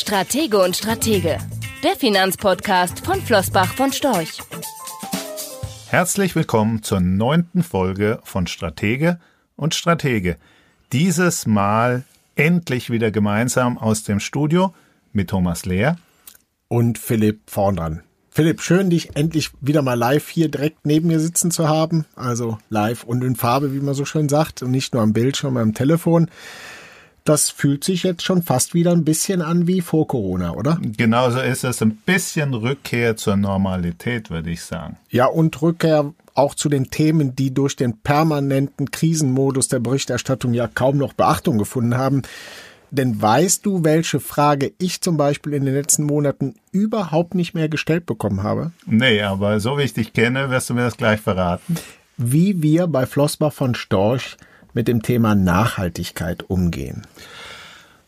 Stratege und Stratege, der Finanzpodcast von Flossbach von Storch. Herzlich willkommen zur neunten Folge von Stratege und Stratege. Dieses Mal endlich wieder gemeinsam aus dem Studio mit Thomas Lehr und Philipp vorn dran. Philipp, schön, dich endlich wieder mal live hier direkt neben mir sitzen zu haben. Also live und in Farbe, wie man so schön sagt, und nicht nur am Bildschirm, am Telefon. Das fühlt sich jetzt schon fast wieder ein bisschen an wie vor Corona, oder? Genauso ist es ein bisschen Rückkehr zur Normalität, würde ich sagen. Ja, und Rückkehr auch zu den Themen, die durch den permanenten Krisenmodus der Berichterstattung ja kaum noch Beachtung gefunden haben. Denn weißt du, welche Frage ich zum Beispiel in den letzten Monaten überhaupt nicht mehr gestellt bekommen habe? Nee, aber so wie ich dich kenne, wirst du mir das gleich verraten. Wie wir bei Flossbach von Storch mit dem Thema Nachhaltigkeit umgehen.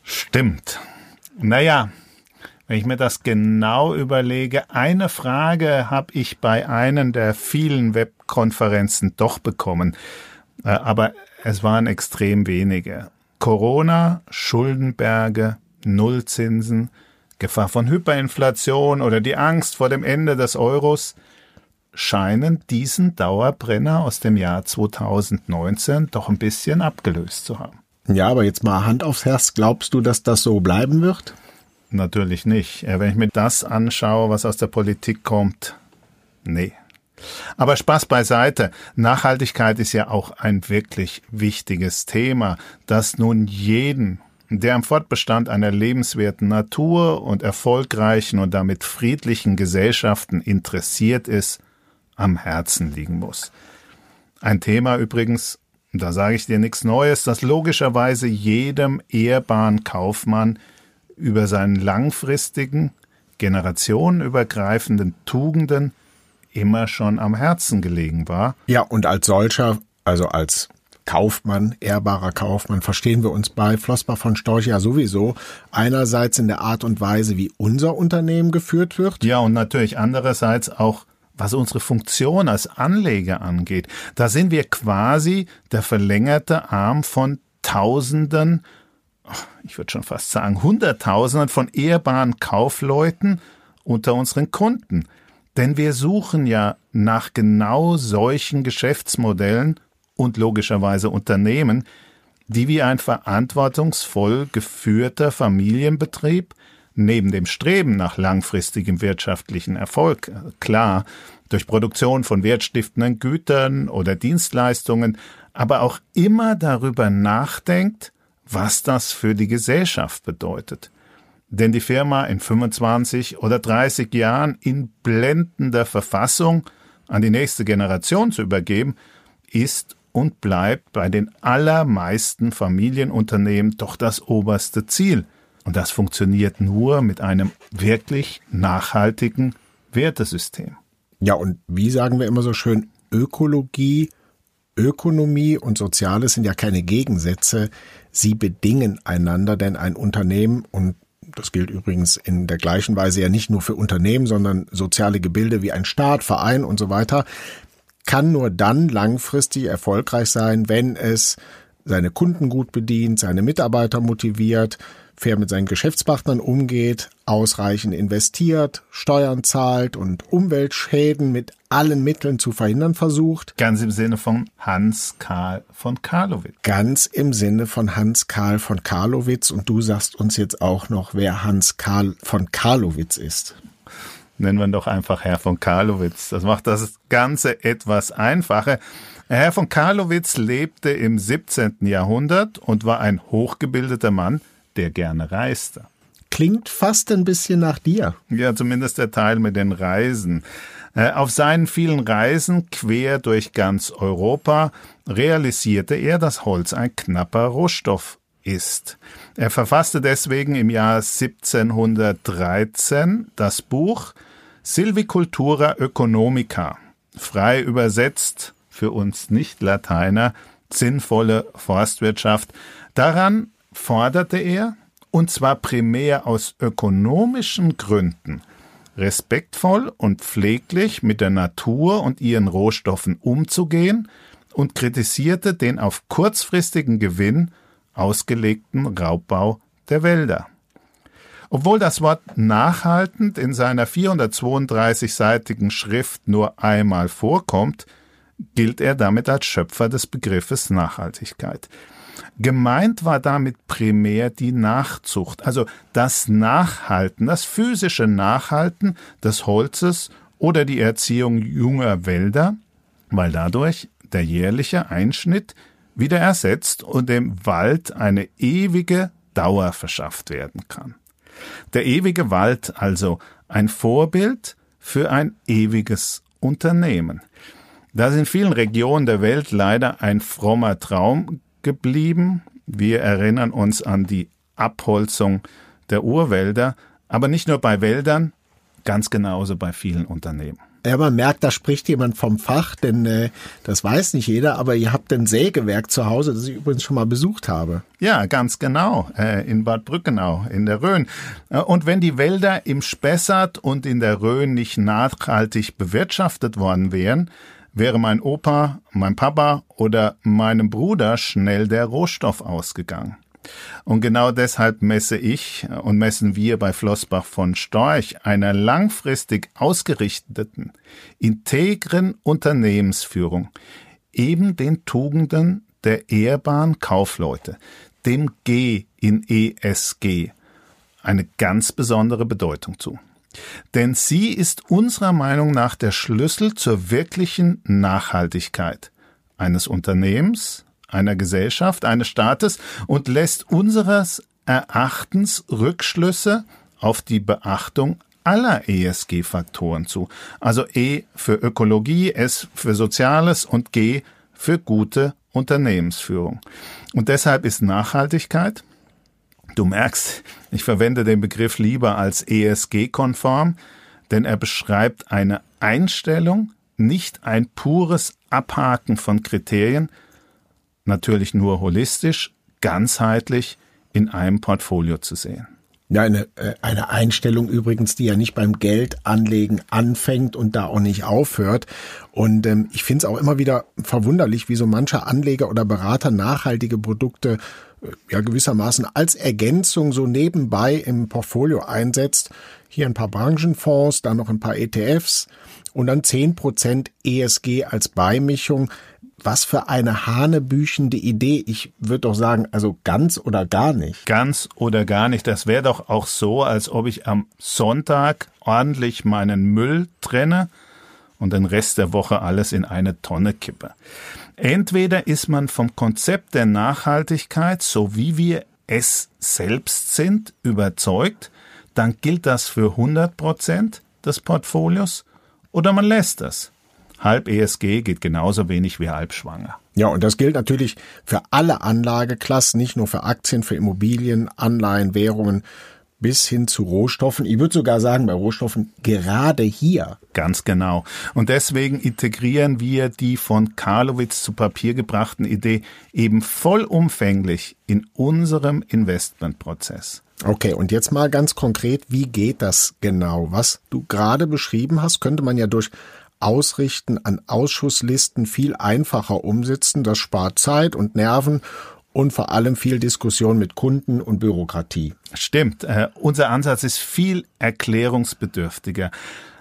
Stimmt. Naja, wenn ich mir das genau überlege, eine Frage habe ich bei einem der vielen Webkonferenzen doch bekommen, äh, aber es waren extrem wenige. Corona, Schuldenberge, Nullzinsen, Gefahr von Hyperinflation oder die Angst vor dem Ende des Euros scheinen diesen Dauerbrenner aus dem Jahr 2019 doch ein bisschen abgelöst zu haben. Ja, aber jetzt mal Hand aufs Herz, glaubst du, dass das so bleiben wird? Natürlich nicht. Wenn ich mir das anschaue, was aus der Politik kommt, nee. Aber Spaß beiseite. Nachhaltigkeit ist ja auch ein wirklich wichtiges Thema, das nun jeden, der am Fortbestand einer lebenswerten Natur und erfolgreichen und damit friedlichen Gesellschaften interessiert ist, am Herzen liegen muss. Ein Thema übrigens, da sage ich dir nichts Neues, das logischerweise jedem ehrbaren Kaufmann über seinen langfristigen, generationenübergreifenden Tugenden immer schon am Herzen gelegen war. Ja, und als solcher, also als Kaufmann, ehrbarer Kaufmann, verstehen wir uns bei Flossbach von Storch ja sowieso einerseits in der Art und Weise, wie unser Unternehmen geführt wird. Ja, und natürlich andererseits auch was unsere Funktion als Anleger angeht. Da sind wir quasi der verlängerte Arm von Tausenden, ich würde schon fast sagen Hunderttausenden von ehrbaren Kaufleuten unter unseren Kunden. Denn wir suchen ja nach genau solchen Geschäftsmodellen und logischerweise Unternehmen, die wie ein verantwortungsvoll geführter Familienbetrieb neben dem Streben nach langfristigem wirtschaftlichen Erfolg, klar, durch Produktion von wertstiftenden Gütern oder Dienstleistungen, aber auch immer darüber nachdenkt, was das für die Gesellschaft bedeutet denn die Firma in 25 oder 30 Jahren in blendender Verfassung an die nächste Generation zu übergeben, ist und bleibt bei den allermeisten Familienunternehmen doch das oberste Ziel. Und das funktioniert nur mit einem wirklich nachhaltigen Wertesystem. Ja, und wie sagen wir immer so schön, Ökologie, Ökonomie und Soziales sind ja keine Gegensätze. Sie bedingen einander, denn ein Unternehmen und das gilt übrigens in der gleichen Weise ja nicht nur für Unternehmen, sondern soziale Gebilde wie ein Staat, Verein und so weiter, kann nur dann langfristig erfolgreich sein, wenn es seine Kunden gut bedient, seine Mitarbeiter motiviert, fair mit seinen Geschäftspartnern umgeht, ausreichend investiert, Steuern zahlt und Umweltschäden mit allen Mitteln zu verhindern versucht. Ganz im Sinne von Hans Karl von Karlowitz. Ganz im Sinne von Hans Karl von Karlowitz. Und du sagst uns jetzt auch noch, wer Hans Karl von Karlowitz ist. Nennen wir ihn doch einfach Herr von Karlowitz. Das macht das Ganze etwas einfacher. Herr von Karlowitz lebte im 17. Jahrhundert und war ein hochgebildeter Mann, der gerne reiste. Klingt fast ein bisschen nach dir. Ja, zumindest der Teil mit den Reisen. Äh, auf seinen vielen Reisen quer durch ganz Europa realisierte er, dass Holz ein knapper Rohstoff ist. Er verfasste deswegen im Jahr 1713 das Buch Silvicultura Economica, frei übersetzt für uns Nicht-Lateiner sinnvolle Forstwirtschaft. Daran forderte er, und zwar primär aus ökonomischen Gründen, respektvoll und pfleglich mit der Natur und ihren Rohstoffen umzugehen und kritisierte den auf kurzfristigen Gewinn ausgelegten Raubbau der Wälder. Obwohl das Wort nachhaltend in seiner 432-seitigen Schrift nur einmal vorkommt, gilt er damit als Schöpfer des Begriffes Nachhaltigkeit. Gemeint war damit primär die Nachzucht, also das Nachhalten, das physische Nachhalten des Holzes oder die Erziehung junger Wälder, weil dadurch der jährliche Einschnitt wieder ersetzt und dem Wald eine ewige Dauer verschafft werden kann. Der ewige Wald also ein Vorbild für ein ewiges Unternehmen. Da ist in vielen Regionen der Welt leider ein frommer Traum geblieben. Wir erinnern uns an die Abholzung der Urwälder, aber nicht nur bei Wäldern, ganz genauso bei vielen Unternehmen. Ja, man merkt, da spricht jemand vom Fach, denn äh, das weiß nicht jeder, aber ihr habt ein Sägewerk zu Hause, das ich übrigens schon mal besucht habe. Ja, ganz genau, äh, in Bad Brückenau, in der Rhön. Äh, und wenn die Wälder im Spessart und in der Rhön nicht nachhaltig bewirtschaftet worden wären, wäre mein Opa, mein Papa oder meinem Bruder schnell der Rohstoff ausgegangen. Und genau deshalb messe ich und messen wir bei Flossbach von Storch einer langfristig ausgerichteten, integren Unternehmensführung eben den Tugenden der ehrbaren Kaufleute, dem G in ESG, eine ganz besondere Bedeutung zu. Denn sie ist unserer Meinung nach der Schlüssel zur wirklichen Nachhaltigkeit eines Unternehmens, einer Gesellschaft, eines Staates und lässt unseres Erachtens Rückschlüsse auf die Beachtung aller ESG-Faktoren zu. Also E für Ökologie, S für Soziales und G für gute Unternehmensführung. Und deshalb ist Nachhaltigkeit, du merkst, ich verwende den Begriff lieber als ESG-konform, denn er beschreibt eine Einstellung, nicht ein pures Abhaken von Kriterien, natürlich nur holistisch, ganzheitlich in einem Portfolio zu sehen. Ja, eine, äh, eine Einstellung übrigens, die ja nicht beim Geldanlegen anfängt und da auch nicht aufhört. Und ähm, ich finde es auch immer wieder verwunderlich, wie so mancher Anleger oder Berater nachhaltige Produkte ja gewissermaßen als Ergänzung so nebenbei im Portfolio einsetzt. Hier ein paar Branchenfonds, dann noch ein paar ETFs und dann zehn Prozent ESG als Beimischung was für eine hanebüchende Idee. Ich würde doch sagen, also ganz oder gar nicht. Ganz oder gar nicht. Das wäre doch auch so, als ob ich am Sonntag ordentlich meinen Müll trenne und den Rest der Woche alles in eine Tonne kippe. Entweder ist man vom Konzept der Nachhaltigkeit, so wie wir es selbst sind, überzeugt, dann gilt das für 100 Prozent des Portfolios, oder man lässt das halb ESG geht genauso wenig wie halb schwanger. Ja, und das gilt natürlich für alle Anlageklassen, nicht nur für Aktien, für Immobilien, Anleihen, Währungen bis hin zu Rohstoffen. Ich würde sogar sagen, bei Rohstoffen gerade hier. Ganz genau. Und deswegen integrieren wir die von Karlowitz zu Papier gebrachten Idee eben vollumfänglich in unserem Investmentprozess. Okay, und jetzt mal ganz konkret, wie geht das genau? Was du gerade beschrieben hast, könnte man ja durch Ausrichten an Ausschusslisten viel einfacher umsetzen. Das spart Zeit und Nerven und vor allem viel Diskussion mit Kunden und Bürokratie. Stimmt. Äh, unser Ansatz ist viel erklärungsbedürftiger.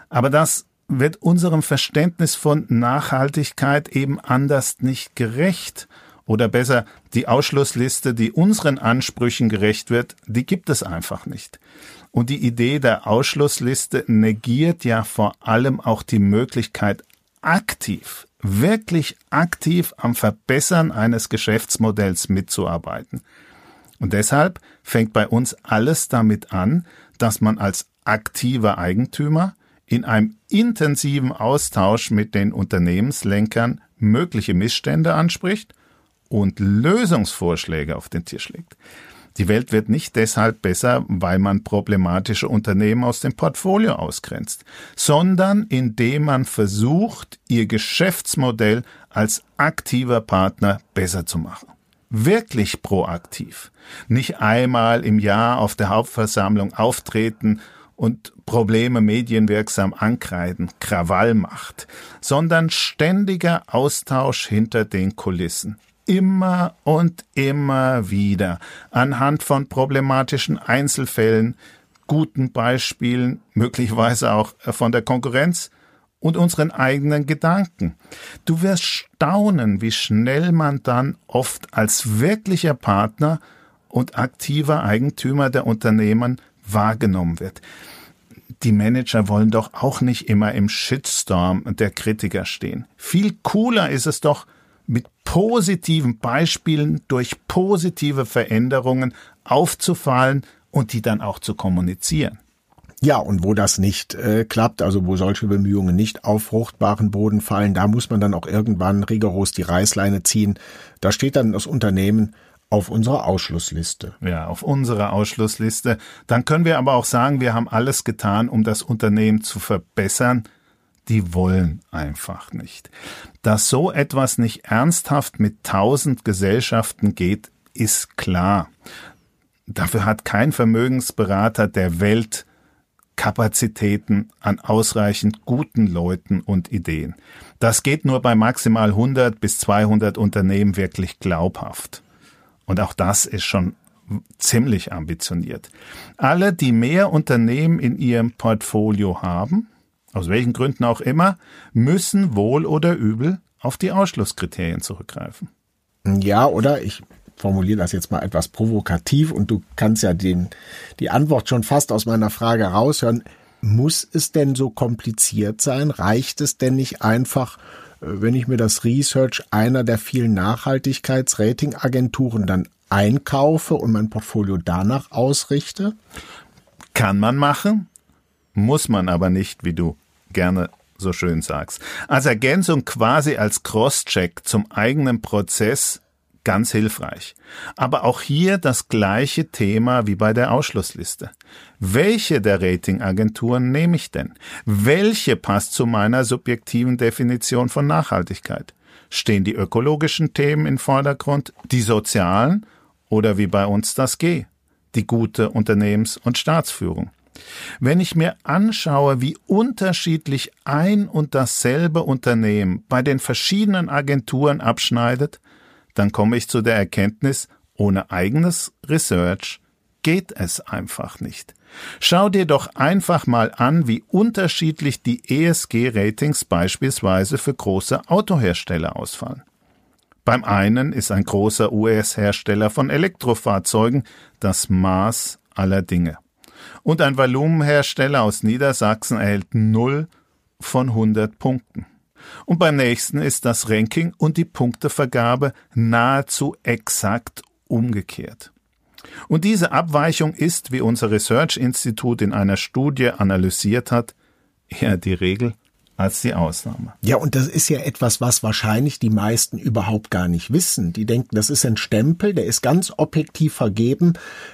Aber das wird unserem Verständnis von Nachhaltigkeit eben anders nicht gerecht. Oder besser, die Ausschlussliste, die unseren Ansprüchen gerecht wird, die gibt es einfach nicht. Und die Idee der Ausschlussliste negiert ja vor allem auch die Möglichkeit, aktiv, wirklich aktiv am Verbessern eines Geschäftsmodells mitzuarbeiten. Und deshalb fängt bei uns alles damit an, dass man als aktiver Eigentümer in einem intensiven Austausch mit den Unternehmenslenkern mögliche Missstände anspricht und Lösungsvorschläge auf den Tisch legt. Die Welt wird nicht deshalb besser, weil man problematische Unternehmen aus dem Portfolio ausgrenzt, sondern indem man versucht, ihr Geschäftsmodell als aktiver Partner besser zu machen. Wirklich proaktiv. Nicht einmal im Jahr auf der Hauptversammlung auftreten und Probleme medienwirksam ankreiden, Krawall macht, sondern ständiger Austausch hinter den Kulissen immer und immer wieder anhand von problematischen Einzelfällen guten Beispielen, möglicherweise auch von der Konkurrenz und unseren eigenen Gedanken. Du wirst staunen, wie schnell man dann oft als wirklicher Partner und aktiver Eigentümer der Unternehmen wahrgenommen wird. Die Manager wollen doch auch nicht immer im Shitstorm der Kritiker stehen. Viel cooler ist es doch, mit positiven Beispielen durch positive Veränderungen aufzufallen und die dann auch zu kommunizieren. Ja, und wo das nicht äh, klappt, also wo solche Bemühungen nicht auf fruchtbaren Boden fallen, da muss man dann auch irgendwann rigoros die Reißleine ziehen. Da steht dann das Unternehmen auf unserer Ausschlussliste. Ja, auf unserer Ausschlussliste. Dann können wir aber auch sagen, wir haben alles getan, um das Unternehmen zu verbessern. Die wollen einfach nicht. Dass so etwas nicht ernsthaft mit tausend Gesellschaften geht, ist klar. Dafür hat kein Vermögensberater der Welt Kapazitäten an ausreichend guten Leuten und Ideen. Das geht nur bei maximal 100 bis 200 Unternehmen wirklich glaubhaft. Und auch das ist schon ziemlich ambitioniert. Alle, die mehr Unternehmen in ihrem Portfolio haben, aus welchen Gründen auch immer, müssen wohl oder übel auf die Ausschlusskriterien zurückgreifen. Ja, oder ich formuliere das jetzt mal etwas provokativ und du kannst ja den, die Antwort schon fast aus meiner Frage raushören. Muss es denn so kompliziert sein? Reicht es denn nicht einfach, äh, wenn ich mir das Research einer der vielen Nachhaltigkeitsratingagenturen dann einkaufe und mein Portfolio danach ausrichte? Kann man machen, muss man aber nicht, wie du gerne so schön sagst. Als Ergänzung quasi als Crosscheck zum eigenen Prozess ganz hilfreich. Aber auch hier das gleiche Thema wie bei der Ausschlussliste. Welche der Ratingagenturen nehme ich denn? Welche passt zu meiner subjektiven Definition von Nachhaltigkeit? Stehen die ökologischen Themen im Vordergrund, die sozialen oder wie bei uns das G, die gute Unternehmens- und Staatsführung? Wenn ich mir anschaue, wie unterschiedlich ein und dasselbe Unternehmen bei den verschiedenen Agenturen abschneidet, dann komme ich zu der Erkenntnis, ohne eigenes Research geht es einfach nicht. Schau dir doch einfach mal an, wie unterschiedlich die ESG-Ratings beispielsweise für große Autohersteller ausfallen. Beim einen ist ein großer US-Hersteller von Elektrofahrzeugen das Maß aller Dinge. Und ein Volumenhersteller aus Niedersachsen erhält 0 von 100 Punkten. Und beim nächsten ist das Ranking und die Punktevergabe nahezu exakt umgekehrt. Und diese Abweichung ist, wie unser Research Institut in einer Studie analysiert hat, eher die Regel als die Ausnahme. Ja, und das ist ja etwas, was wahrscheinlich die meisten überhaupt gar nicht wissen. Die denken, das ist ein Stempel, der ist ganz objektiv vergeben.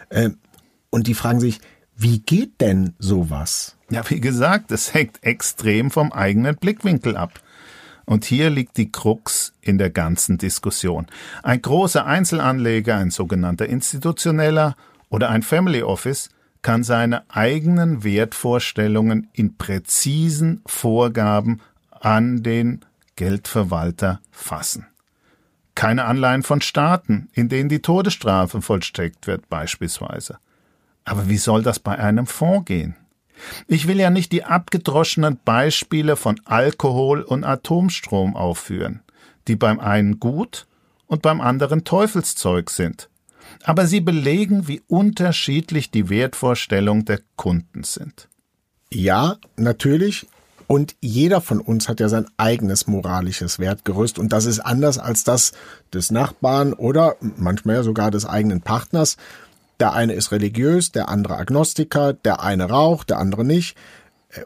Äh, und die fragen sich, wie geht denn sowas? Ja, wie gesagt, es hängt extrem vom eigenen Blickwinkel ab. Und hier liegt die Krux in der ganzen Diskussion. Ein großer Einzelanleger, ein sogenannter institutioneller oder ein Family Office kann seine eigenen Wertvorstellungen in präzisen Vorgaben an den Geldverwalter fassen. Keine Anleihen von Staaten, in denen die Todesstrafe vollstreckt wird beispielsweise. Aber wie soll das bei einem Fonds gehen? Ich will ja nicht die abgedroschenen Beispiele von Alkohol und Atomstrom aufführen, die beim einen gut und beim anderen Teufelszeug sind. Aber sie belegen, wie unterschiedlich die Wertvorstellungen der Kunden sind. Ja, natürlich. Und jeder von uns hat ja sein eigenes moralisches Wertgerüst und das ist anders als das des Nachbarn oder manchmal sogar des eigenen Partners. Der eine ist religiös, der andere Agnostiker, der eine raucht, der andere nicht.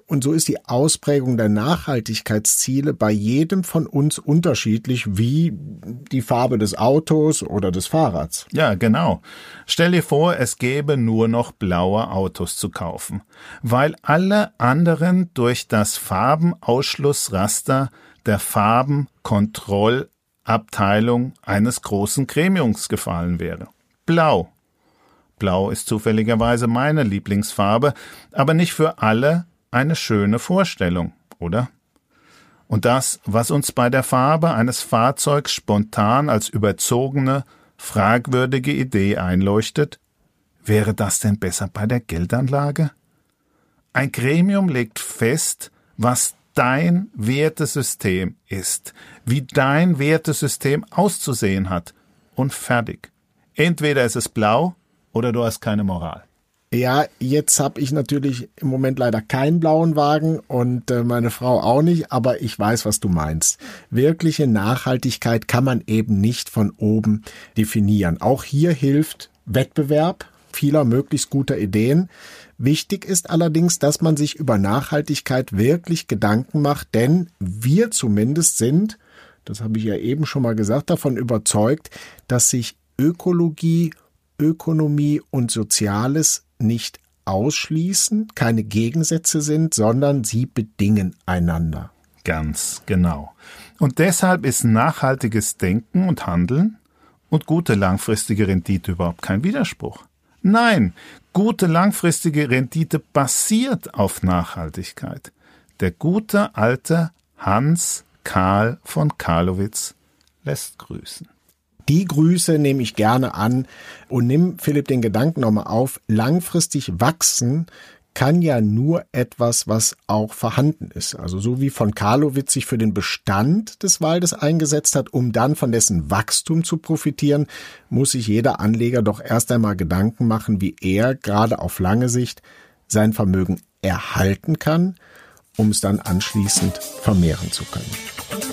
Und so ist die Ausprägung der Nachhaltigkeitsziele bei jedem von uns unterschiedlich, wie die Farbe des Autos oder des Fahrrads. Ja, genau. Stell dir vor, es gäbe nur noch blaue Autos zu kaufen, weil alle anderen durch das Farbenausschlussraster der Farbenkontrollabteilung eines großen Gremiums gefallen wäre. Blau Blau ist zufälligerweise meine Lieblingsfarbe, aber nicht für alle eine schöne Vorstellung, oder? Und das, was uns bei der Farbe eines Fahrzeugs spontan als überzogene, fragwürdige Idee einleuchtet, wäre das denn besser bei der Geldanlage? Ein Gremium legt fest, was dein Wertesystem ist, wie dein Wertesystem auszusehen hat und fertig. Entweder ist es blau oder du hast keine Moral. Ja, jetzt habe ich natürlich im Moment leider keinen blauen Wagen und äh, meine Frau auch nicht, aber ich weiß, was du meinst. Wirkliche Nachhaltigkeit kann man eben nicht von oben definieren. Auch hier hilft Wettbewerb vieler möglichst guter Ideen. Wichtig ist allerdings, dass man sich über Nachhaltigkeit wirklich Gedanken macht, denn wir zumindest sind, das habe ich ja eben schon mal gesagt, davon überzeugt, dass sich Ökologie, Ökonomie und Soziales nicht ausschließen, keine Gegensätze sind, sondern sie bedingen einander. Ganz genau. Und deshalb ist nachhaltiges Denken und Handeln und gute langfristige Rendite überhaupt kein Widerspruch. Nein, gute langfristige Rendite basiert auf Nachhaltigkeit. Der gute alte Hans Karl von Karlowitz lässt grüßen. Die Grüße nehme ich gerne an und nimm Philipp den Gedanken nochmal auf. Langfristig wachsen kann ja nur etwas, was auch vorhanden ist. Also so wie von Karlowitz sich für den Bestand des Waldes eingesetzt hat, um dann von dessen Wachstum zu profitieren, muss sich jeder Anleger doch erst einmal Gedanken machen, wie er gerade auf lange Sicht sein Vermögen erhalten kann, um es dann anschließend vermehren zu können.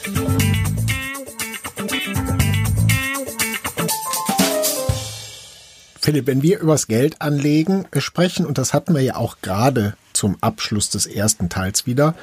Philipp, wenn wir übers Geld anlegen äh, sprechen, und das hatten wir ja auch gerade zum Abschluss des ersten Teils wieder,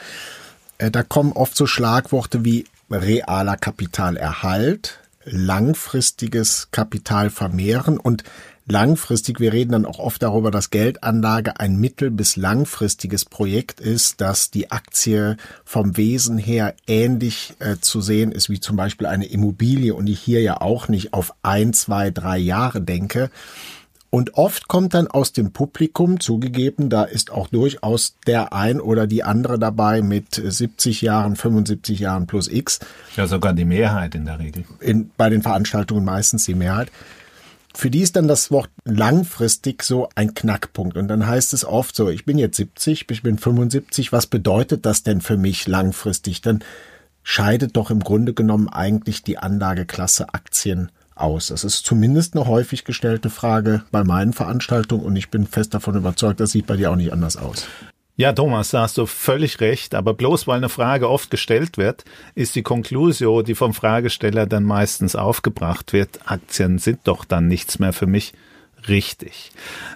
äh, da kommen oft so Schlagworte wie realer Kapitalerhalt, langfristiges Kapital vermehren und langfristig, wir reden dann auch oft darüber, dass Geldanlage ein mittel- bis langfristiges Projekt ist, dass die Aktie vom Wesen her ähnlich äh, zu sehen ist wie zum Beispiel eine Immobilie und ich hier ja auch nicht auf ein, zwei, drei Jahre denke. Und oft kommt dann aus dem Publikum zugegeben, da ist auch durchaus der ein oder die andere dabei mit 70 Jahren, 75 Jahren plus X. Ja, sogar die Mehrheit in der Regel. In, bei den Veranstaltungen meistens die Mehrheit. Für die ist dann das Wort langfristig so ein Knackpunkt. Und dann heißt es oft so, ich bin jetzt 70, ich bin 75, was bedeutet das denn für mich langfristig? Dann scheidet doch im Grunde genommen eigentlich die Anlageklasse Aktien aus? Das ist zumindest eine häufig gestellte Frage bei meinen Veranstaltungen und ich bin fest davon überzeugt, das sieht bei dir auch nicht anders aus. Ja, Thomas, da hast du völlig recht, aber bloß weil eine Frage oft gestellt wird, ist die Konklusio, die vom Fragesteller dann meistens aufgebracht wird, Aktien sind doch dann nichts mehr für mich, richtig.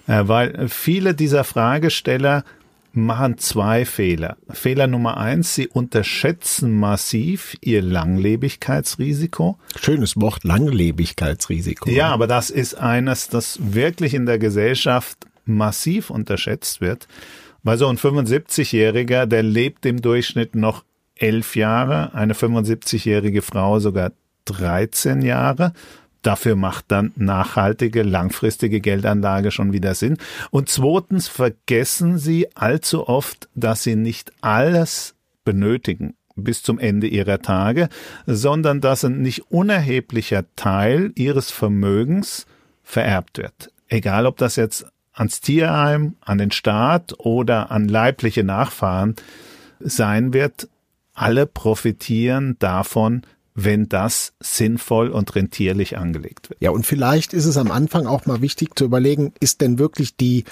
Äh, weil viele dieser Fragesteller machen zwei Fehler. Fehler Nummer eins, sie unterschätzen massiv ihr Langlebigkeitsrisiko. Schönes Wort, Langlebigkeitsrisiko. Ja, aber das ist eines, das wirklich in der Gesellschaft massiv unterschätzt wird, weil so ein 75-Jähriger, der lebt im Durchschnitt noch elf Jahre, eine 75-jährige Frau sogar 13 Jahre. Dafür macht dann nachhaltige, langfristige Geldanlage schon wieder Sinn. Und zweitens vergessen Sie allzu oft, dass Sie nicht alles benötigen bis zum Ende ihrer Tage, sondern dass ein nicht unerheblicher Teil ihres Vermögens vererbt wird. Egal ob das jetzt ans Tierheim, an den Staat oder an leibliche Nachfahren sein wird, alle profitieren davon, wenn das sinnvoll und rentierlich angelegt wird. Ja, und vielleicht ist es am Anfang auch mal wichtig zu überlegen, ist denn wirklich die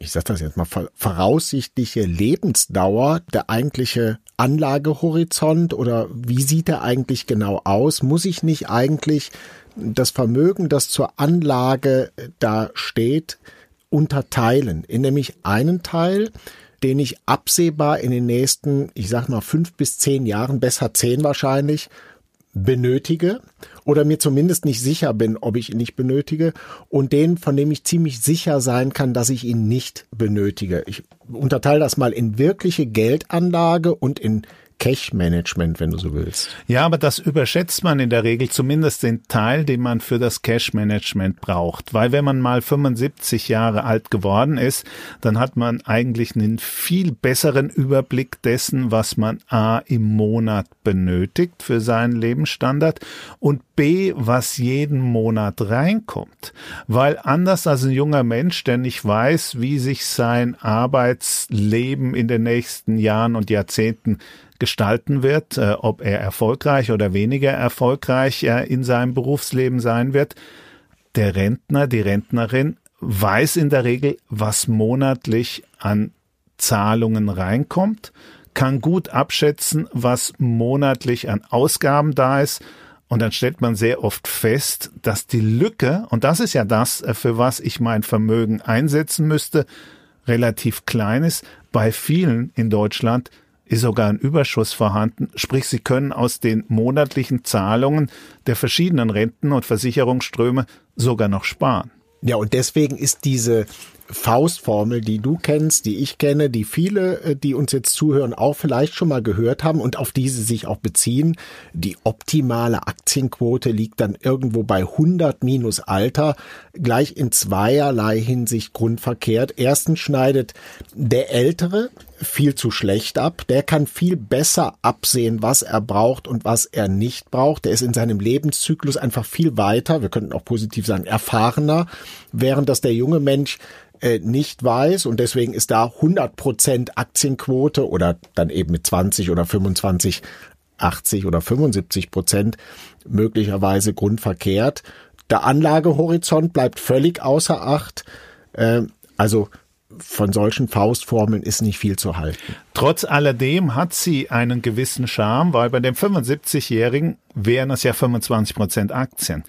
ich sage das jetzt mal, voraussichtliche Lebensdauer, der eigentliche Anlagehorizont oder wie sieht er eigentlich genau aus? Muss ich nicht eigentlich das Vermögen, das zur Anlage da steht, unterteilen in nämlich einen Teil, den ich absehbar in den nächsten, ich sag mal, fünf bis zehn Jahren, besser zehn wahrscheinlich, benötige oder mir zumindest nicht sicher bin, ob ich ihn nicht benötige und den, von dem ich ziemlich sicher sein kann, dass ich ihn nicht benötige. Ich unterteile das mal in wirkliche Geldanlage und in Cash-Management, wenn du so willst. Ja, aber das überschätzt man in der Regel zumindest den Teil, den man für das Cash-Management braucht. Weil wenn man mal 75 Jahre alt geworden ist, dann hat man eigentlich einen viel besseren Überblick dessen, was man A im Monat benötigt für seinen Lebensstandard und B, was jeden Monat reinkommt. Weil anders als ein junger Mensch, der nicht weiß, wie sich sein Arbeitsleben in den nächsten Jahren und Jahrzehnten gestalten wird, äh, ob er erfolgreich oder weniger erfolgreich äh, in seinem Berufsleben sein wird. Der Rentner, die Rentnerin weiß in der Regel, was monatlich an Zahlungen reinkommt, kann gut abschätzen, was monatlich an Ausgaben da ist. Und dann stellt man sehr oft fest, dass die Lücke, und das ist ja das, äh, für was ich mein Vermögen einsetzen müsste, relativ klein ist. Bei vielen in Deutschland ist sogar ein Überschuss vorhanden, sprich sie können aus den monatlichen Zahlungen der verschiedenen Renten- und Versicherungsströme sogar noch sparen. Ja, und deswegen ist diese Faustformel, die du kennst, die ich kenne, die viele, äh, die uns jetzt zuhören, auch vielleicht schon mal gehört haben und auf die sie sich auch beziehen. Die optimale Aktienquote liegt dann irgendwo bei 100 minus Alter, gleich in zweierlei Hinsicht grundverkehrt. Erstens schneidet der Ältere viel zu schlecht ab. Der kann viel besser absehen, was er braucht und was er nicht braucht. Der ist in seinem Lebenszyklus einfach viel weiter. Wir könnten auch positiv sagen, erfahrener, während das der junge Mensch äh, nicht weiß und deswegen ist da 100% Aktienquote oder dann eben mit 20 oder 25, 80 oder 75 Prozent möglicherweise grundverkehrt. Der Anlagehorizont bleibt völlig außer Acht. Äh, also von solchen Faustformeln ist nicht viel zu halten. Trotz alledem hat sie einen gewissen Charme, weil bei dem 75-Jährigen wären es ja 25 Prozent Aktien.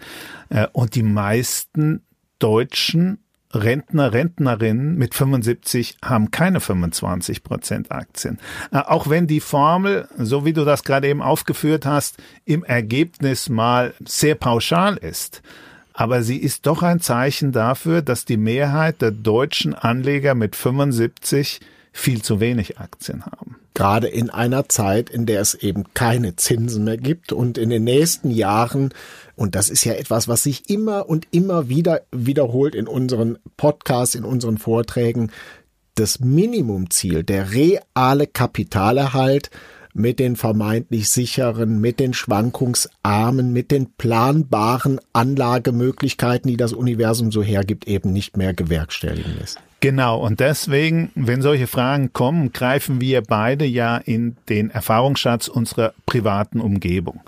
Äh, und die meisten Deutschen Rentner, Rentnerinnen mit 75 haben keine 25 Prozent Aktien. Äh, auch wenn die Formel, so wie du das gerade eben aufgeführt hast, im Ergebnis mal sehr pauschal ist. Aber sie ist doch ein Zeichen dafür, dass die Mehrheit der deutschen Anleger mit 75 viel zu wenig Aktien haben. Gerade in einer Zeit, in der es eben keine Zinsen mehr gibt und in den nächsten Jahren und das ist ja etwas, was sich immer und immer wieder wiederholt in unseren Podcasts, in unseren Vorträgen. Das Minimumziel, der reale Kapitalerhalt mit den vermeintlich sicheren, mit den schwankungsarmen, mit den planbaren Anlagemöglichkeiten, die das Universum so hergibt, eben nicht mehr gewerkstelligen lässt. Genau, und deswegen, wenn solche Fragen kommen, greifen wir beide ja in den Erfahrungsschatz unserer privaten Umgebung.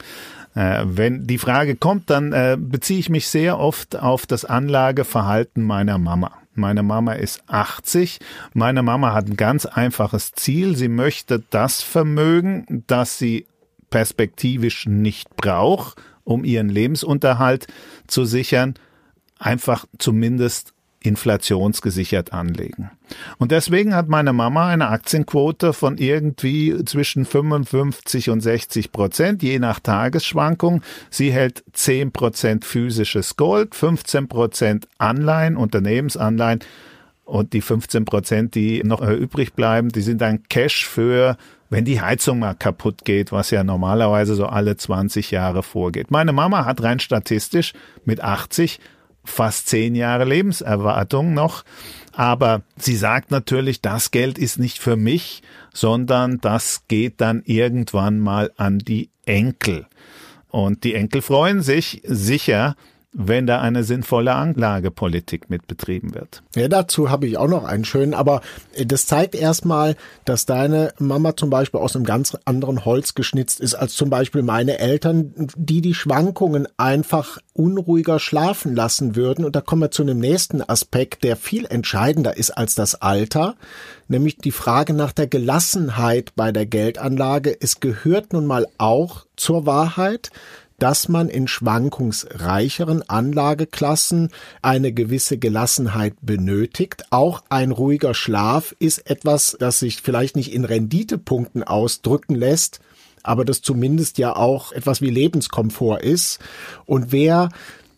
Äh, wenn die Frage kommt, dann äh, beziehe ich mich sehr oft auf das Anlageverhalten meiner Mama. Meine Mama ist 80. Meine Mama hat ein ganz einfaches Ziel. Sie möchte das Vermögen, das sie perspektivisch nicht braucht, um ihren Lebensunterhalt zu sichern, einfach zumindest inflationsgesichert anlegen. Und deswegen hat meine Mama eine Aktienquote von irgendwie zwischen 55 und 60 Prozent, je nach Tagesschwankung. Sie hält 10 Prozent physisches Gold, 15 Prozent Anleihen, Unternehmensanleihen und die 15 Prozent, die noch übrig bleiben, die sind dann Cash für wenn die Heizung mal kaputt geht, was ja normalerweise so alle 20 Jahre vorgeht. Meine Mama hat rein statistisch mit 80 fast zehn Jahre Lebenserwartung noch. Aber sie sagt natürlich, das Geld ist nicht für mich, sondern das geht dann irgendwann mal an die Enkel. Und die Enkel freuen sich sicher, wenn da eine sinnvolle Anlagepolitik mit betrieben wird. Ja, dazu habe ich auch noch einen schönen, aber äh, das zeigt erstmal, dass deine Mama zum Beispiel aus einem ganz anderen Holz geschnitzt ist als zum Beispiel meine Eltern, die die Schwankungen einfach unruhiger schlafen lassen würden. Und da kommen wir zu einem nächsten Aspekt, der viel entscheidender ist als das Alter, nämlich die Frage nach der Gelassenheit bei der Geldanlage. Es gehört nun mal auch zur Wahrheit, dass man in schwankungsreicheren Anlageklassen eine gewisse Gelassenheit benötigt. Auch ein ruhiger Schlaf ist etwas, das sich vielleicht nicht in Renditepunkten ausdrücken lässt, aber das zumindest ja auch etwas wie Lebenskomfort ist. Und wer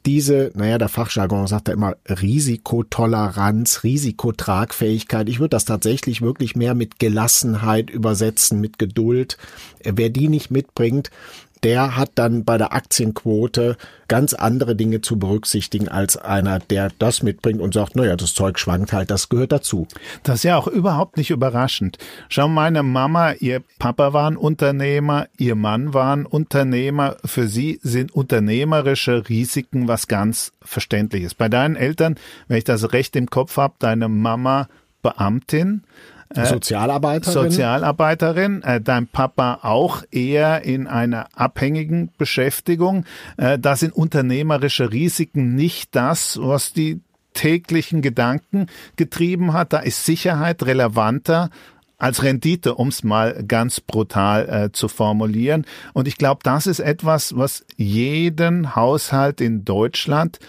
diese, naja, der Fachjargon sagt da immer Risikotoleranz, Risikotragfähigkeit. Ich würde das tatsächlich wirklich mehr mit Gelassenheit übersetzen, mit Geduld. Wer die nicht mitbringt, der hat dann bei der Aktienquote ganz andere Dinge zu berücksichtigen als einer, der das mitbringt und sagt, naja, das Zeug schwankt halt, das gehört dazu. Das ist ja auch überhaupt nicht überraschend. Schau, meine Mama, ihr Papa war ein Unternehmer, ihr Mann war ein Unternehmer. Für sie sind unternehmerische Risiken was ganz Verständliches. Bei deinen Eltern, wenn ich das recht im Kopf habe, deine Mama Beamtin, Sozialarbeiterin. Sozialarbeiterin, äh, dein Papa auch eher in einer abhängigen Beschäftigung. Äh, da sind unternehmerische Risiken nicht das, was die täglichen Gedanken getrieben hat. Da ist Sicherheit relevanter als Rendite, um es mal ganz brutal äh, zu formulieren. Und ich glaube, das ist etwas, was jeden Haushalt in Deutschland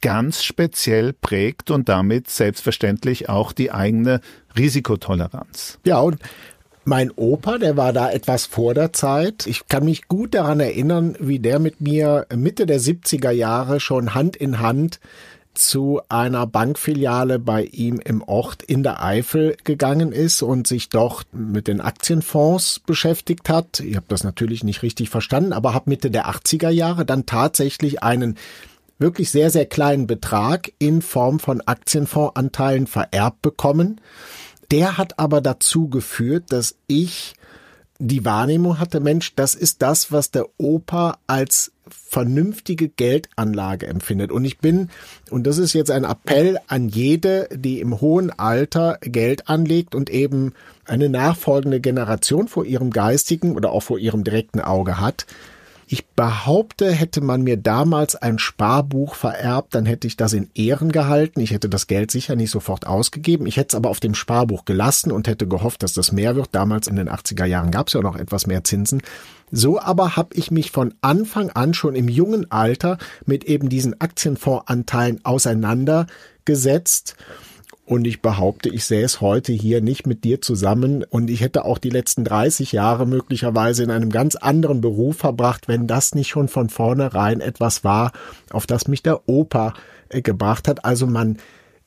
ganz speziell prägt und damit selbstverständlich auch die eigene Risikotoleranz. Ja, und mein Opa, der war da etwas vor der Zeit. Ich kann mich gut daran erinnern, wie der mit mir Mitte der 70er Jahre schon Hand in Hand zu einer Bankfiliale bei ihm im Ort in der Eifel gegangen ist und sich dort mit den Aktienfonds beschäftigt hat. Ich habe das natürlich nicht richtig verstanden, aber habe Mitte der 80er Jahre dann tatsächlich einen wirklich sehr, sehr kleinen Betrag in Form von Aktienfondsanteilen vererbt bekommen. Der hat aber dazu geführt, dass ich die Wahrnehmung hatte, Mensch, das ist das, was der Opa als vernünftige Geldanlage empfindet. Und ich bin, und das ist jetzt ein Appell an jede, die im hohen Alter Geld anlegt und eben eine nachfolgende Generation vor ihrem geistigen oder auch vor ihrem direkten Auge hat, ich behaupte, hätte man mir damals ein Sparbuch vererbt, dann hätte ich das in Ehren gehalten. Ich hätte das Geld sicher nicht sofort ausgegeben. Ich hätte es aber auf dem Sparbuch gelassen und hätte gehofft, dass das mehr wird. Damals in den 80er Jahren gab es ja noch etwas mehr Zinsen. So aber habe ich mich von Anfang an schon im jungen Alter mit eben diesen Aktienfondsanteilen auseinandergesetzt und ich behaupte, ich es heute hier nicht mit dir zusammen und ich hätte auch die letzten 30 Jahre möglicherweise in einem ganz anderen Beruf verbracht, wenn das nicht schon von vornherein etwas war, auf das mich der Opa äh, gebracht hat. Also man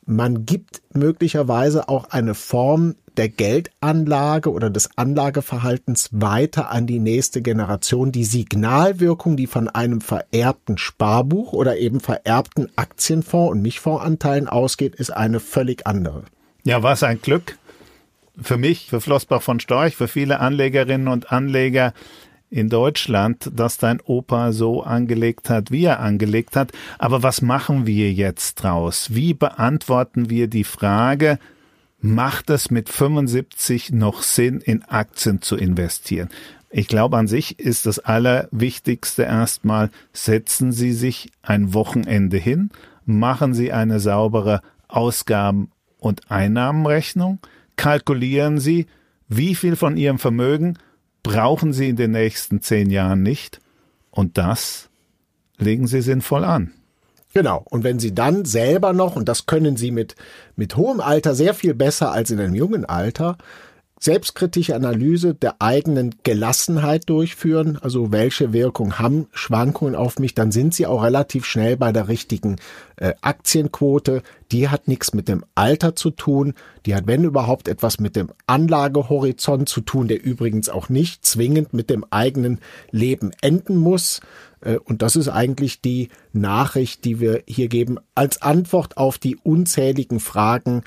man gibt möglicherweise auch eine Form der Geldanlage oder des Anlageverhaltens weiter an die nächste Generation. Die Signalwirkung, die von einem vererbten Sparbuch oder eben vererbten Aktienfonds und Mischfondsanteilen ausgeht, ist eine völlig andere. Ja, was ein Glück für mich, für Flossbach von Storch, für viele Anlegerinnen und Anleger, in Deutschland, dass dein Opa so angelegt hat, wie er angelegt hat. Aber was machen wir jetzt draus? Wie beantworten wir die Frage, macht es mit 75 noch Sinn, in Aktien zu investieren? Ich glaube, an sich ist das Allerwichtigste erstmal, setzen Sie sich ein Wochenende hin, machen Sie eine saubere Ausgaben- und Einnahmenrechnung, kalkulieren Sie, wie viel von Ihrem Vermögen brauchen Sie in den nächsten zehn Jahren nicht. Und das legen Sie sinnvoll an. Genau. Und wenn Sie dann selber noch, und das können Sie mit, mit hohem Alter sehr viel besser als in einem jungen Alter, selbstkritische Analyse der eigenen Gelassenheit durchführen, also welche Wirkung haben Schwankungen auf mich, dann sind sie auch relativ schnell bei der richtigen äh, Aktienquote. Die hat nichts mit dem Alter zu tun, die hat wenn überhaupt etwas mit dem Anlagehorizont zu tun, der übrigens auch nicht zwingend mit dem eigenen Leben enden muss. Äh, und das ist eigentlich die Nachricht, die wir hier geben als Antwort auf die unzähligen Fragen,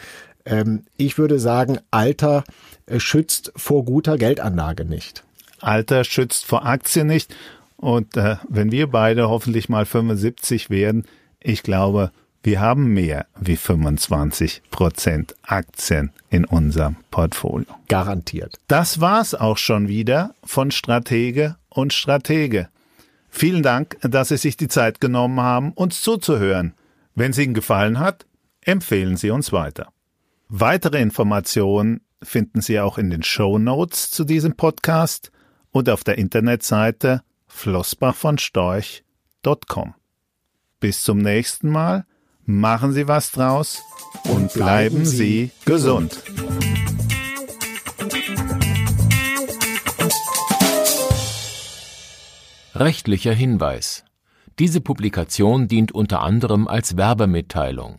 ich würde sagen, Alter äh, schützt vor guter Geldanlage nicht. Alter schützt vor Aktien nicht. Und äh, wenn wir beide hoffentlich mal 75 werden, ich glaube, wir haben mehr wie 25 Prozent Aktien in unserem Portfolio. Garantiert. Das war's auch schon wieder von Stratege und Stratege. Vielen Dank, dass Sie sich die Zeit genommen haben, uns zuzuhören. Wenn es Ihnen gefallen hat, empfehlen Sie uns weiter. Weitere Informationen finden Sie auch in den Show Notes zu diesem Podcast und auf der Internetseite flossbachvonstorch.com. Bis zum nächsten Mal, machen Sie was draus und bleiben Sie gesund. Rechtlicher Hinweis Diese Publikation dient unter anderem als Werbemitteilung.